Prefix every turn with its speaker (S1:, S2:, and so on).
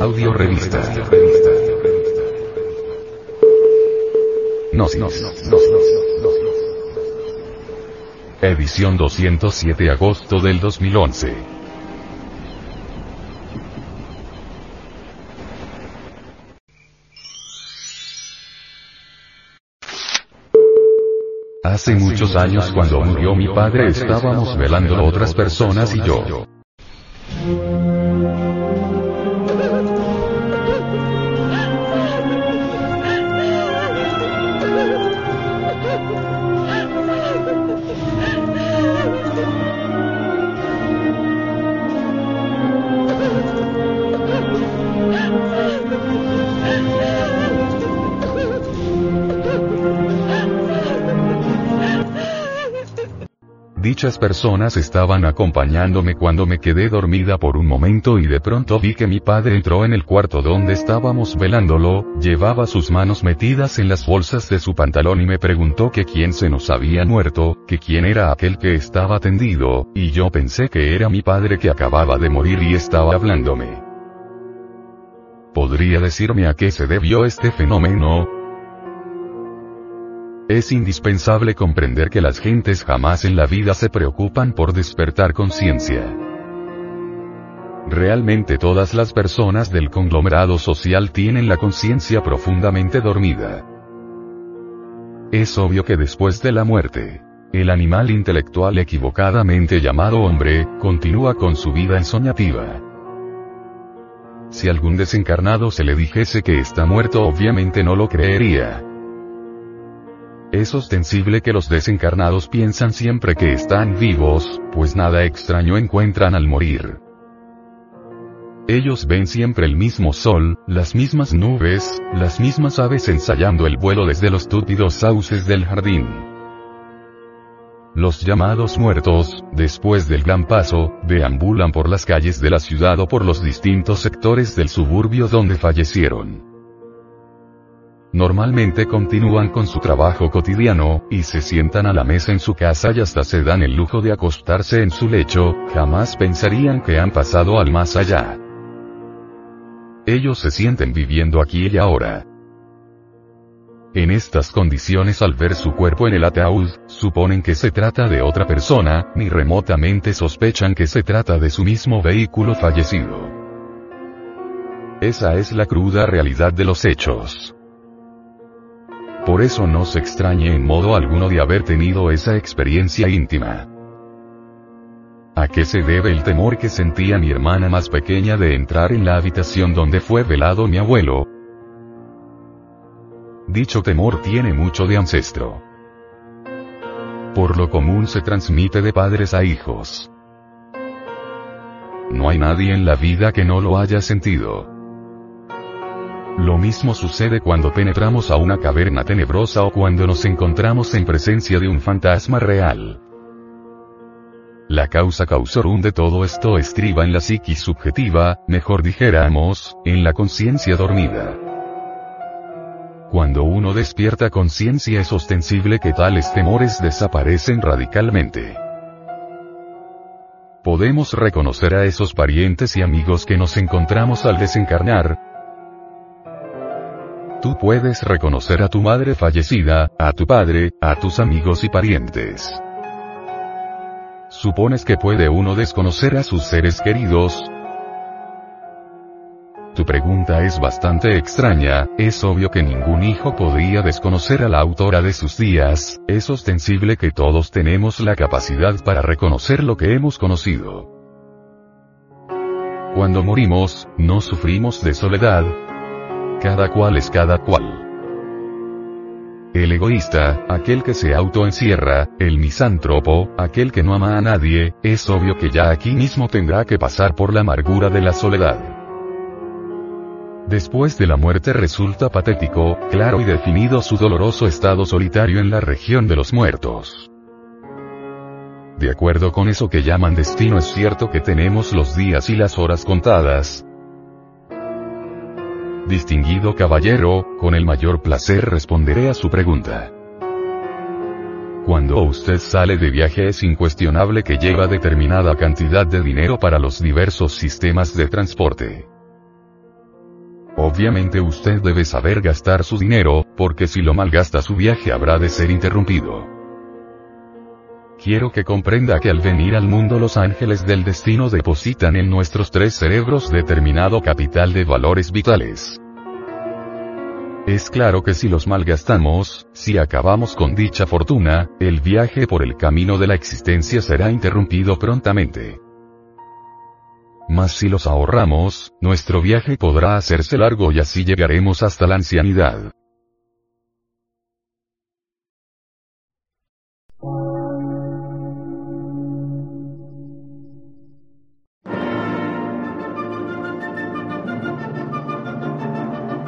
S1: Audio revista. Gnosis. Edición 207 agosto del 2011. Hace muchos años cuando murió mi padre estábamos velando otras personas y yo. Dichas personas estaban acompañándome cuando me quedé dormida por un momento y de pronto vi que mi padre entró en el cuarto donde estábamos velándolo, llevaba sus manos metidas en las bolsas de su pantalón y me preguntó que quién se nos había muerto, que quién era aquel que estaba tendido, y yo pensé que era mi padre que acababa de morir y estaba hablándome. ¿Podría decirme a qué se debió este fenómeno? Es indispensable comprender que las gentes jamás en la vida se preocupan por despertar conciencia. Realmente todas las personas del conglomerado social tienen la conciencia profundamente dormida. Es obvio que después de la muerte, el animal intelectual equivocadamente llamado hombre, continúa con su vida ensoñativa. Si algún desencarnado se le dijese que está muerto obviamente no lo creería. Es ostensible que los desencarnados piensan siempre que están vivos, pues nada extraño encuentran al morir. Ellos ven siempre el mismo sol, las mismas nubes, las mismas aves ensayando el vuelo desde los túpidos sauces del jardín. Los llamados muertos, después del gran paso, deambulan por las calles de la ciudad o por los distintos sectores del suburbio donde fallecieron. Normalmente continúan con su trabajo cotidiano, y se sientan a la mesa en su casa y hasta se dan el lujo de acostarse en su lecho, jamás pensarían que han pasado al más allá. Ellos se sienten viviendo aquí y ahora. En estas condiciones al ver su cuerpo en el ataúd, suponen que se trata de otra persona, ni remotamente sospechan que se trata de su mismo vehículo fallecido. Esa es la cruda realidad de los hechos. Por eso no se extrañe en modo alguno de haber tenido esa experiencia íntima. ¿A qué se debe el temor que sentía mi hermana más pequeña de entrar en la habitación donde fue velado mi abuelo? Dicho temor tiene mucho de ancestro. Por lo común se transmite de padres a hijos. No hay nadie en la vida que no lo haya sentido. Lo mismo sucede cuando penetramos a una caverna tenebrosa o cuando nos encontramos en presencia de un fantasma real. La causa causorum de todo esto estriba en la psiquis subjetiva, mejor dijéramos, en la conciencia dormida. Cuando uno despierta conciencia es ostensible que tales temores desaparecen radicalmente. Podemos reconocer a esos parientes y amigos que nos encontramos al desencarnar, Tú puedes reconocer a tu madre fallecida, a tu padre, a tus amigos y parientes. ¿Supones que puede uno desconocer a sus seres queridos? Tu pregunta es bastante extraña, es obvio que ningún hijo podría desconocer a la autora de sus días, es ostensible que todos tenemos la capacidad para reconocer lo que hemos conocido. Cuando morimos, no sufrimos de soledad, cada cual es cada cual. El egoísta, aquel que se autoencierra, el misántropo, aquel que no ama a nadie, es obvio que ya aquí mismo tendrá que pasar por la amargura de la soledad. Después de la muerte resulta patético, claro y definido su doloroso estado solitario en la región de los muertos. De acuerdo con eso que llaman destino es cierto que tenemos los días y las horas contadas, Distinguido caballero, con el mayor placer responderé a su pregunta. Cuando usted sale de viaje es incuestionable que lleva determinada cantidad de dinero para los diversos sistemas de transporte. Obviamente usted debe saber gastar su dinero, porque si lo malgasta su viaje habrá de ser interrumpido. Quiero que comprenda que al venir al mundo los ángeles del destino depositan en nuestros tres cerebros determinado capital de valores vitales. Es claro que si los malgastamos, si acabamos con dicha fortuna, el viaje por el camino de la existencia será interrumpido prontamente. Mas si los ahorramos, nuestro viaje podrá hacerse largo y así llegaremos hasta la ancianidad.